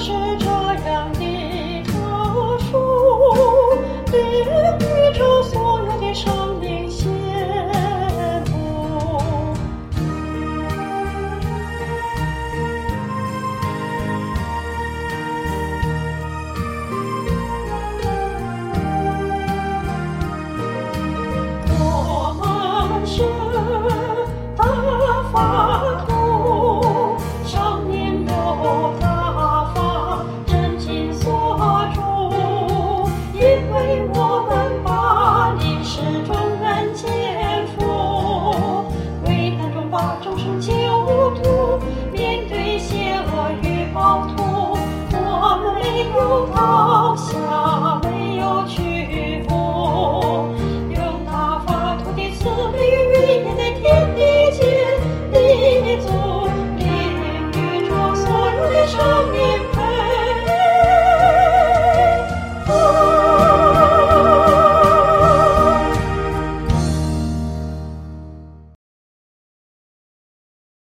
是倒下没有去